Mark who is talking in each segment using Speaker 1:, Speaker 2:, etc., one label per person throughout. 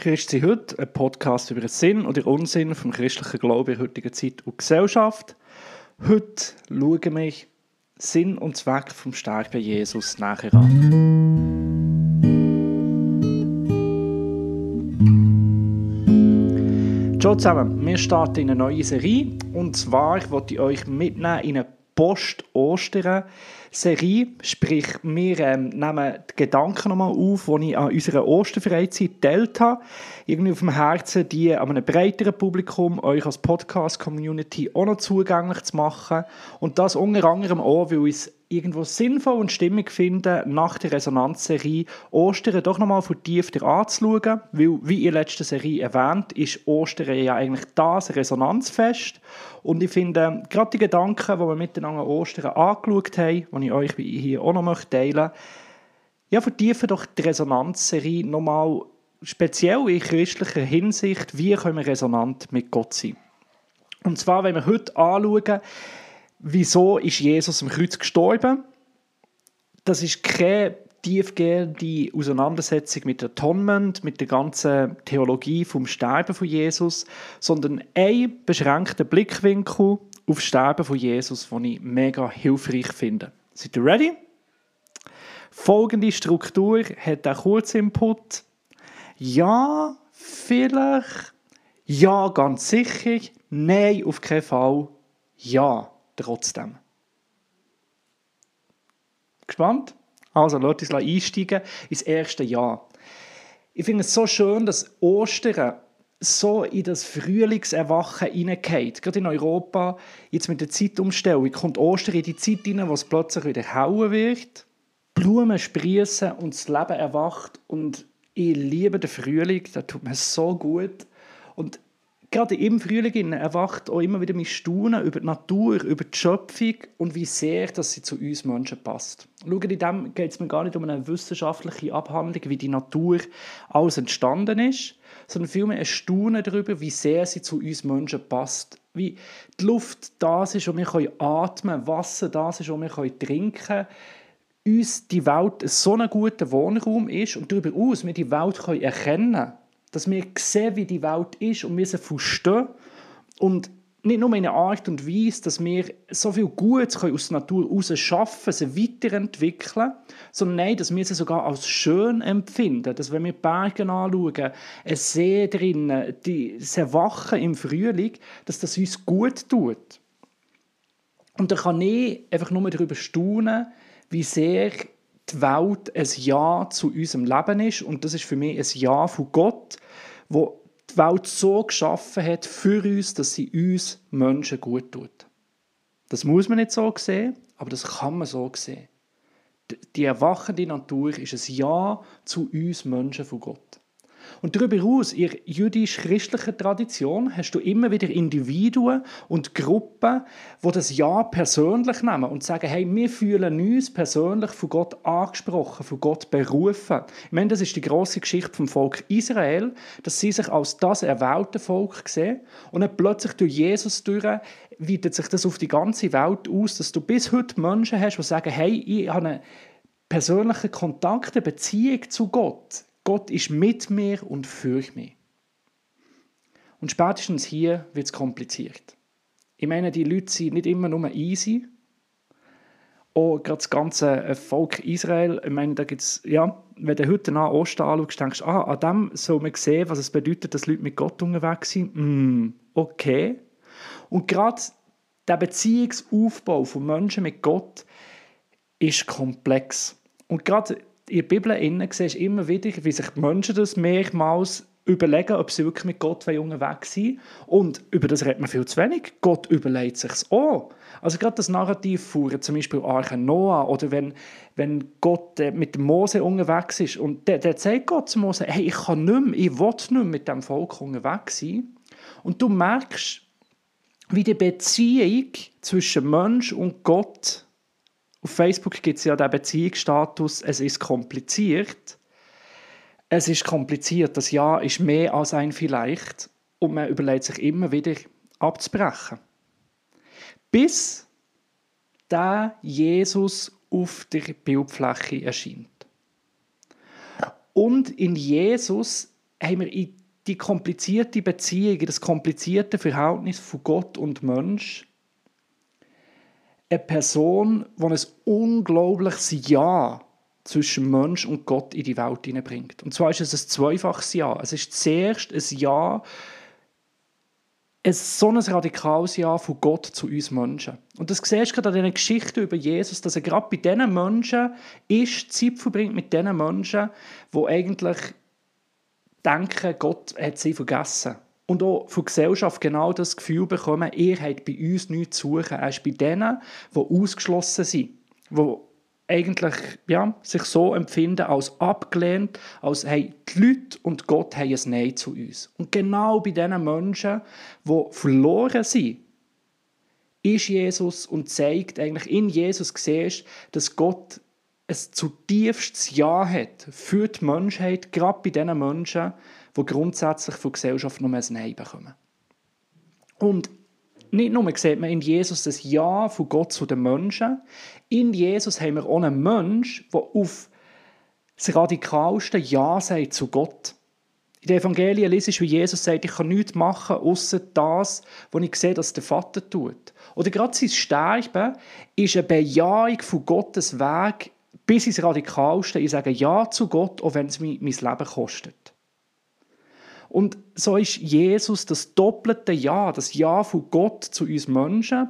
Speaker 1: Christi heute, ein Podcast über den Sinn oder Unsinn vom christlichen Glauben in der heutigen Zeit und Gesellschaft. Heute schauen wir Sinn und Zweck vom Sterben Jesus nachher an. Ciao zusammen, wir starten in eine neue Serie und zwar wollte ich euch mitnehmen in eine Post-Ostern Serie, sprich wir ähm, nehmen die Gedanken nochmal auf, die ich an unserer Osterfreizeit geteilt habe. Irgendwie auf dem Herzen, die an einem breiteren Publikum, euch als Podcast-Community auch noch zugänglich zu machen. Und das unter anderem auch, weil es irgendwo sinnvoll und stimmig finden, nach der Resonanzserie Ostern doch nochmal vertiefter anzuschauen, weil, wie in der letzten Serie erwähnt, ist Ostern ja eigentlich das Resonanzfest und ich finde, gerade die Gedanken, die wir miteinander Ostern angeschaut haben, die ich euch hier auch noch teilen möchte, ja, vertiefen doch die Resonanzserie nochmal speziell in christlicher Hinsicht, wie können wir resonant mit Gott sein. Und zwar, wenn wir heute anschauen, wieso ist Jesus am Kreuz gestorben? Das ist keine tiefgehende Auseinandersetzung mit der Atonement, mit der ganzen Theologie vom Sterben von Jesus, sondern ein beschränkter Blickwinkel auf das Sterben von Jesus, den ich mega hilfreich finde. Seid ihr ready? Folgende Struktur hat einen Kurzinput. Ja, vielleicht. Ja, ganz sicher. Nein, auf keinen Fall. Ja trotzdem. Gespannt? Also, lasst uns einsteigen ins erste Jahr. Ich finde es so schön, dass Ostern so in das Frühlingserwachen hineingeht. Gerade in Europa, jetzt mit der Zeitumstellung, kommt Ostern in die Zeit hinein, wo es plötzlich wieder hell wird, Blumen sprießen und das Leben erwacht. Und ich liebe den Frühling, das tut mir so gut. Und gerade im Frühling erwacht auch immer wieder mein Staunen über die Natur, über die Schöpfung und wie sehr dass sie zu uns Menschen passt. Schauen, in dem geht es mir gar nicht um eine wissenschaftliche Abhandlung, wie die Natur alles entstanden ist, sondern vielmehr ein Staunen darüber, wie sehr sie zu uns Menschen passt. Wie die Luft das ist, wo wir atmen können, Wasser das ist, wo wir trinken können uns die Welt so ein guter Wohnraum ist und darüber aus wir die Welt erkennen können dass wir sehen, wie die Welt ist und wir sie verstehen. Und nicht nur in einer Art und Weise, dass wir so viel Gutes aus der Natur heraus schaffen, sie weiterentwickeln, sondern nein, dass wir sie sogar als schön empfinden. Dass wenn wir Berge anschauen, ein See drinnen, sie Erwachen im Frühling, dass das uns gut tut. Und da kann ich einfach nur darüber staunen, wie sehr die Welt ein Ja zu unserem Leben ist. Und das ist für mich ein Ja von Gott, wo die Welt so geschaffen hat für uns, dass sie uns Menschen gut tut. Das muss man nicht so sehen, aber das kann man so sehen. Die erwachende Natur ist ein Ja zu uns Menschen von Gott. Und darüber hinaus, in der jüdisch-christlichen Tradition, hast du immer wieder Individuen und Gruppen, die das Ja persönlich nehmen und sagen, hey, wir fühlen uns persönlich von Gott angesprochen, von Gott berufen. Ich meine, das ist die große Geschichte vom Volk Israel, dass sie sich als das erwählte Volk sehen und dann plötzlich durch Jesus durch weitet sich das auf die ganze Welt aus, dass du bis heute Menschen hast, die sagen, hey, ich habe einen persönlichen Kontakt, eine Beziehung zu Gott. Gott ist mit mir und für mich. Und spätestens hier wird es kompliziert. Ich meine, die Leute sind nicht immer nur easy. Auch gerade das ganze Volk Israel, ich meine, da gibt's, ja, wenn du heute nach Osten anschaust, denkst du, ah, an dem soll man sehen, was es bedeutet, dass Leute mit Gott unterwegs sind. Mm, okay. Und gerade der Beziehungsaufbau von Menschen mit Gott ist komplex. Und gerade in der Bibel innen siehst immer wieder, wie sich die Menschen das mehrmals überlegen, ob sie wirklich mit Gott unterwegs sind. Und über das redet man viel zu wenig. Gott überlegt sich auch. Also gerade das Narrativ fuhren, zum Beispiel Arche Noah, oder wenn, wenn Gott äh, mit Mose unterwegs ist und der, der sagt Gott zu Mose, hey, ich kann nicht mehr, ich will nicht mehr mit dem Volk unterwegs sein. Und du merkst, wie die Beziehung zwischen Mensch und Gott auf Facebook gibt es ja den Beziehungsstatus, es ist kompliziert. Es ist kompliziert, das Ja ist mehr als ein Vielleicht und man überlegt sich immer wieder abzubrechen. Bis der Jesus auf der Bildfläche erscheint. Und in Jesus haben wir die komplizierte Beziehung, das komplizierte Verhältnis von Gott und Mensch eine Person, die ein unglaubliches Ja zwischen Mensch und Gott in die Welt hineinbringt. Und zwar ist es ein zweifaches Ja. Es ist zuerst ein Ja, ein so ein radikales Ja von Gott zu uns Menschen. Und das siehst du gerade an diesen Geschichten über Jesus, dass er gerade bei diesen Menschen ist, Zeit verbringt mit diesen Menschen, die eigentlich denken, Gott hat sie vergessen. Und auch von der Gesellschaft genau das Gefühl bekommen, er hat bei uns nichts zu suchen. Er ist bei denen, die ausgeschlossen sind, die eigentlich ja, sich so empfinden als abgelehnt, als hey, die Leute und Gott haben ein Nein zu uns. Und genau bei diesen Menschen, die verloren sind, ist Jesus und zeigt eigentlich in Jesus siehst, dass Gott ein zutiefstes Ja hat für die Menschheit, gerade bei diesen Menschen, die grundsätzlich von der Gesellschaft nur ein Nein bekommen. Und nicht nur sieht man in Jesus das Ja von Gott zu den Menschen, in Jesus haben wir auch einen Mensch, der auf das radikalste Ja sagt zu Gott. In den Evangelien lese ich, wie Jesus sagt, ich kann nichts machen, außer das, was ich sehe, dass der Vater tut. Oder gerade sein Sterben ist eine Bejahung von Gottes Weg bis ins Radikalste. Ich sage Ja zu Gott, auch wenn es mein Leben kostet. Und so ist Jesus das doppelte Ja, das Ja von Gott zu uns Menschen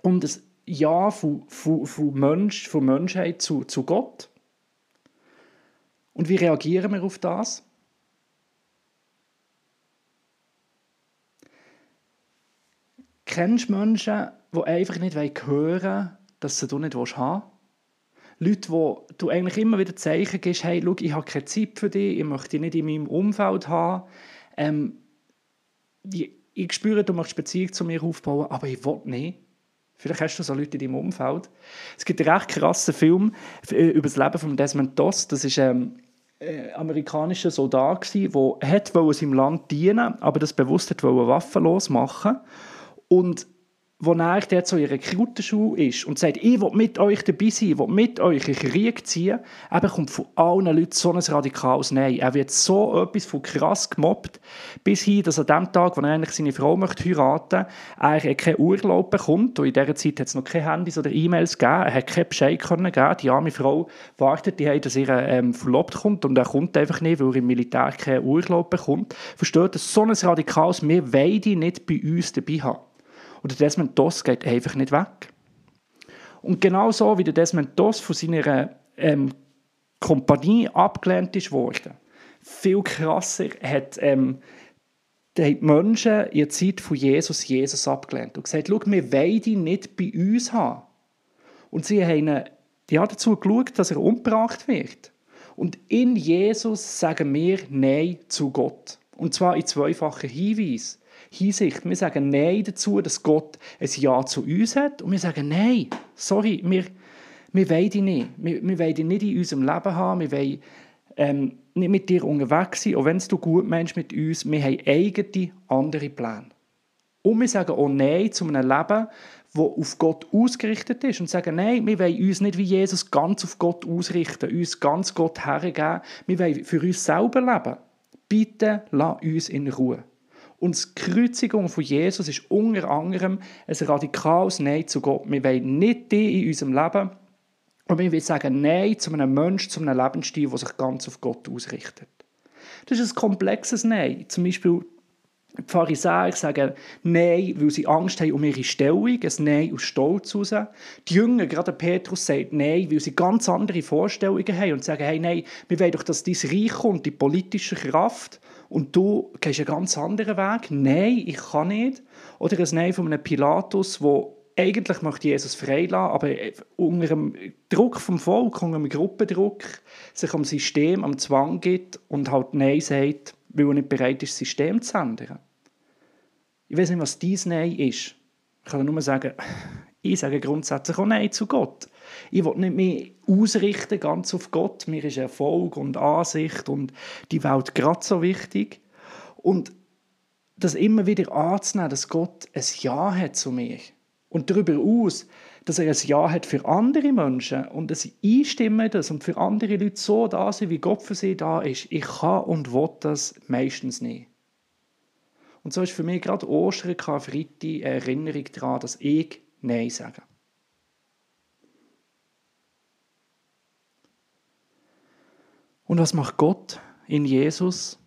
Speaker 1: und das Ja von, von, von, Mensch, von Menschheit zu, zu Gott. Und wie reagieren wir auf das? Kennst du Menschen, die einfach nicht hören wollen, dass sie du nicht haben willst? Leute, wo du eigentlich immer wieder Zeichen gibst, hey, schau, ich habe keine Zeit für dich, ich möchte dich nicht in meinem Umfeld haben. Ähm, ich, ich spüre, du möchtest Beziehung zu mir aufbauen, aber ich will nicht. Vielleicht hast du so Leute in deinem Umfeld. Es gibt einen recht krassen Film äh, über das Leben von Desmond Doss. Das ist ein ähm, äh, amerikanischer Soldat, der seinem Land dienen aber das bewusst hat waffenlos machen und wo er dort so in einer Rekrutenschule ist und sagt, ich will mit euch dabei sein, ich will mit euch in Krieg ziehen, eben kommt von allen Leuten so ein radikales Nein. Er wird so etwas von krass gemobbt, bis hin, dass an dem Tag, wo er eigentlich seine Frau möchte heiraten er keinen Urlaub bekommt. Und in dieser Zeit hat es noch keine Handys oder E-Mails gegeben. Er hat keinen Bescheid können geben. Die arme Frau wartet, die dass ihr ähm, verlobt kommt und er kommt einfach nicht, weil er im Militär keinen Urlaub bekommt. Versteht, dass so ein radikales Wir wollen die nicht bei uns dabei haben. Und der Desmond Doss geht einfach nicht weg. Und genauso wie der Desmond Doss von seiner ähm, Kompanie abgelehnt ist worden, viel krasser hat ähm, die Menschen in der Zeit von Jesus Jesus abgelehnt und gesagt, schau, wir wollen ihn nicht bei uns haben. Und sie haben ja, dazu geschaut, dass er umgebracht wird. Und in Jesus sagen wir Nein zu Gott. Und zwar in zweifacher Hinweis. Hinsicht. Wir sagen Nein dazu, dass Gott ein Ja zu uns hat. Und wir sagen Nein, sorry, wir, wir wollen dich nicht. Wir, wir wollen dich nicht in unserem Leben haben. Wir wollen ähm, nicht mit dir unterwegs sein. Auch wenn du gut meinst mit uns, wir haben eigene, andere Pläne. Und wir sagen auch Nein zu einem Leben, das auf Gott ausgerichtet ist. Und sagen, nein, wir wollen uns nicht wie Jesus ganz auf Gott ausrichten, uns ganz Gott hergeben. Wir wollen für uns selber leben. Bitte lass uns in Ruhe. Und die Kreuzigung von Jesus ist unter anderem ein radikales Nein zu Gott. Wir wollen nicht die in unserem Leben, und wir wollen sagen Nein zu einem Menschen, zu einem Lebensstil, der sich ganz auf Gott ausrichtet. Das ist ein komplexes Nein. Zum Beispiel die Pharisäer sagen Nein, weil sie Angst haben um ihre Stellung, ein Nein aus Stolz heraus. Die Jünger, gerade Petrus, sagt Nein, weil sie ganz andere Vorstellungen haben und sagen, hey, nein, wir wollen doch, dass dein Reich kommt, die politische Kraft und du gehst einen ganz anderen Weg. Nein, ich kann nicht. Oder ein Nein von einem Pilatus, wo eigentlich möchte Jesus freilassen, aber unter dem Druck vom Volk, unter dem Gruppendruck, sich am System, am Zwang gibt und halt Nein sagt, weil er nicht bereit ist, das System zu ändern. Ich weiß nicht, was dein Nein ist. Ich kann nur sagen, ich sage grundsätzlich auch Nein zu Gott. Ich will nicht mehr ausrichten ganz auf Gott. Mir ist Erfolg und Ansicht und die Welt gerade so wichtig. Und das immer wieder anzunehmen, dass Gott ein Ja hat zu mir. Und darüber aus dass er ein Ja hat für andere Menschen und dass sie einstimmen das und für andere Leute so da sind, wie Gott für sie da ist. Ich kann und will das meistens nicht. Und so ist für mich gerade Ostern, Karfreitag eine Erinnerung daran, dass ich Nein sage. Und was macht Gott in Jesus?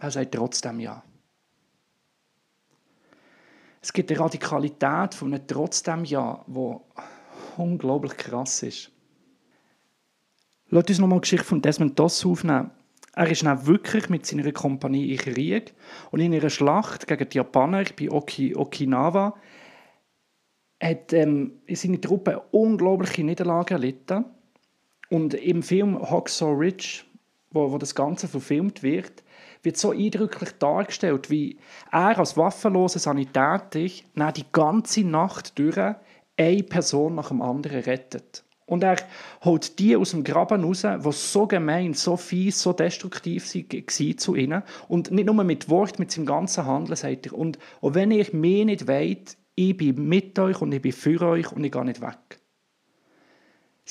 Speaker 1: Er sagt trotzdem Ja. Es gibt eine Radikalität von einem trotzdem Ja, wo unglaublich krass ist. Lass uns nochmal die Geschichte von Desmond Doss aufnehmen. Er ist dann wirklich mit seiner Kompanie in Krieg und in einer Schlacht gegen die Japaner bei Oki, Okinawa hat ähm, seine Truppe unglaubliche Niederlage erlitten. Und im Film Hacksaw Ridge, wo, wo das Ganze verfilmt wird, wird so eindrücklich dargestellt, wie er als waffenloser Sanitäter die ganze Nacht durch eine Person nach dem anderen rettet. Und er holt die aus dem Graben raus, die so gemein, so fies, so destruktiv waren zu ihnen. Und nicht nur mit Wort, mit seinem ganzen Handeln sagt er. Und auch wenn ihr mich nicht wollt, ich bin mit euch und ich bin für euch und ich gehe nicht weg.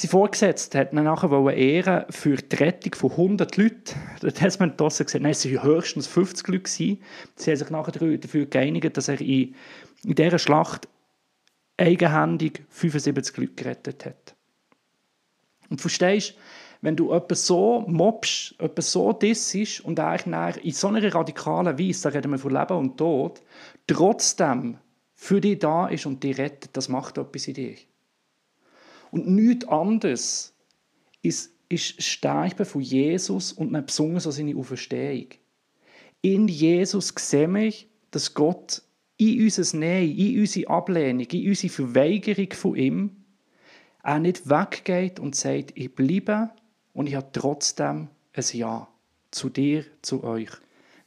Speaker 1: Sein Vorgesetzter hat ihn nachher ehren für die Rettung von 100 Leuten. Dort hat man gesagt, nein, es waren höchstens 50 Leute. Sie haben sich nachher dafür geeinigt, dass er in, in dieser Schlacht eigenhändig 75 Leute gerettet hat. Und verstehst wenn du etwas so mobst, etwas so dissest und eigentlich in so einer radikalen Weise, da reden wir von Leben und Tod, trotzdem für dich da ist und dich rettet, das macht etwas in dir. Und nichts anderes ist, ist Sterben von Jesus und nicht besonders an seine Auferstehung. In Jesus sehen wir, dass Gott in unser Nein, in unsere Ablehnung, in unsere Verweigerung von ihm auch nicht weggeht und sagt, ich bleibe und ich habe trotzdem ein Ja zu dir, zu euch.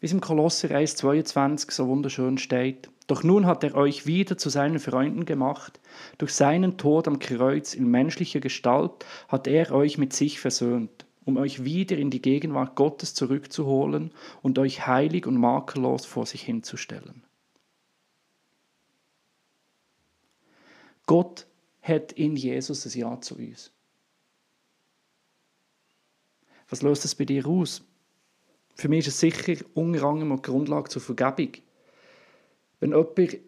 Speaker 1: Wie es im Kolosser 1,22 so wunderschön steht. Doch nun hat er euch wieder zu seinen Freunden gemacht. Durch seinen Tod am Kreuz in menschlicher Gestalt hat er euch mit sich versöhnt, um euch wieder in die Gegenwart Gottes zurückzuholen und euch heilig und makellos vor sich hinzustellen. Gott hat in Jesus ein Ja zu uns. Was löst das bei dir aus? Für mich ist es sicher unter anderem Grundlage zur Vergebung. Wenn jemand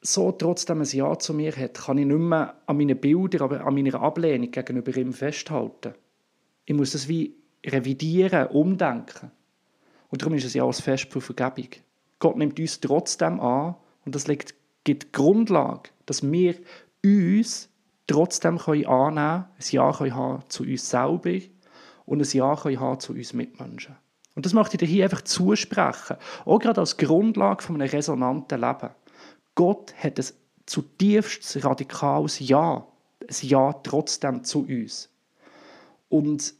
Speaker 1: so trotzdem ein Ja zu mir hat, kann ich nicht mehr an meinen Bildern, aber an meiner Ablehnung gegenüber ihm festhalten. Ich muss das wie revidieren, umdenken. Und darum ist es ja auch ein Fest für Vergebung. Gott nimmt uns trotzdem an und das gibt die Grundlage, dass wir uns trotzdem können annehmen können, ein Ja können haben zu uns selber und ein Ja können haben zu uns Mitmenschen. Und das möchte ich dir hier einfach zusprechen, auch gerade als Grundlage von einem resonanten Leben. Gott hat ein zutiefst radikales Ja, ein Ja trotzdem zu uns. Und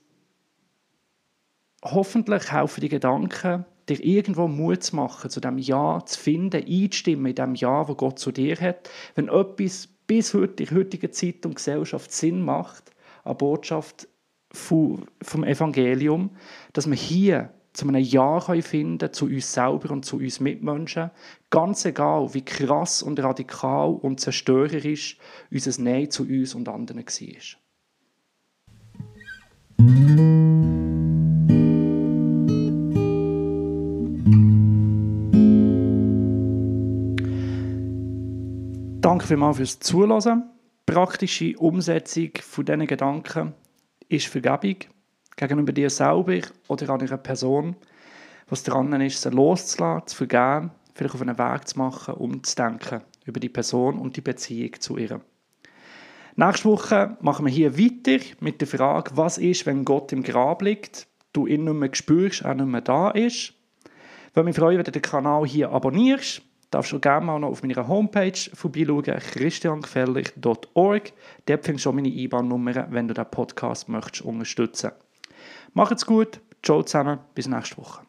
Speaker 1: hoffentlich helfen die Gedanken, dir irgendwo Mut zu machen, zu dem Ja zu finden, einzustimmen in dem Ja, wo Gott zu dir hat. Wenn etwas bis heute in heutiger Zeit und Gesellschaft Sinn macht, eine Botschaft vom Evangelium, dass wir hier zu einem Ja finden können, zu uns selber und zu uns Mitmenschen. Ganz egal, wie krass und radikal und zerstörerisch unser Nein zu uns und anderen war. Danke vielmals fürs Zuhören. Praktische Umsetzung von diesen Gedanken ist Vergebung gegenüber dir selber oder an einer Person, was dran ist, sie loszulassen, zu vergeben, vielleicht auf einen Weg zu machen, um zu denken über die Person und die Beziehung zu ihr. Nächste Woche machen wir hier weiter mit der Frage, was ist, wenn Gott im Grab liegt, du ihn nicht mehr spürst, er nicht mehr da ist. Ich würde mich freuen, wenn du den Kanal hier abonnierst darfst du gerne mal noch auf meiner Homepage vorbeischauen, christiangefellich.org. Dort findest du auch meine IBAN-Nummer, wenn du den Podcast möchtest unterstützen. Macht's gut, ciao zusammen, bis nächste Woche.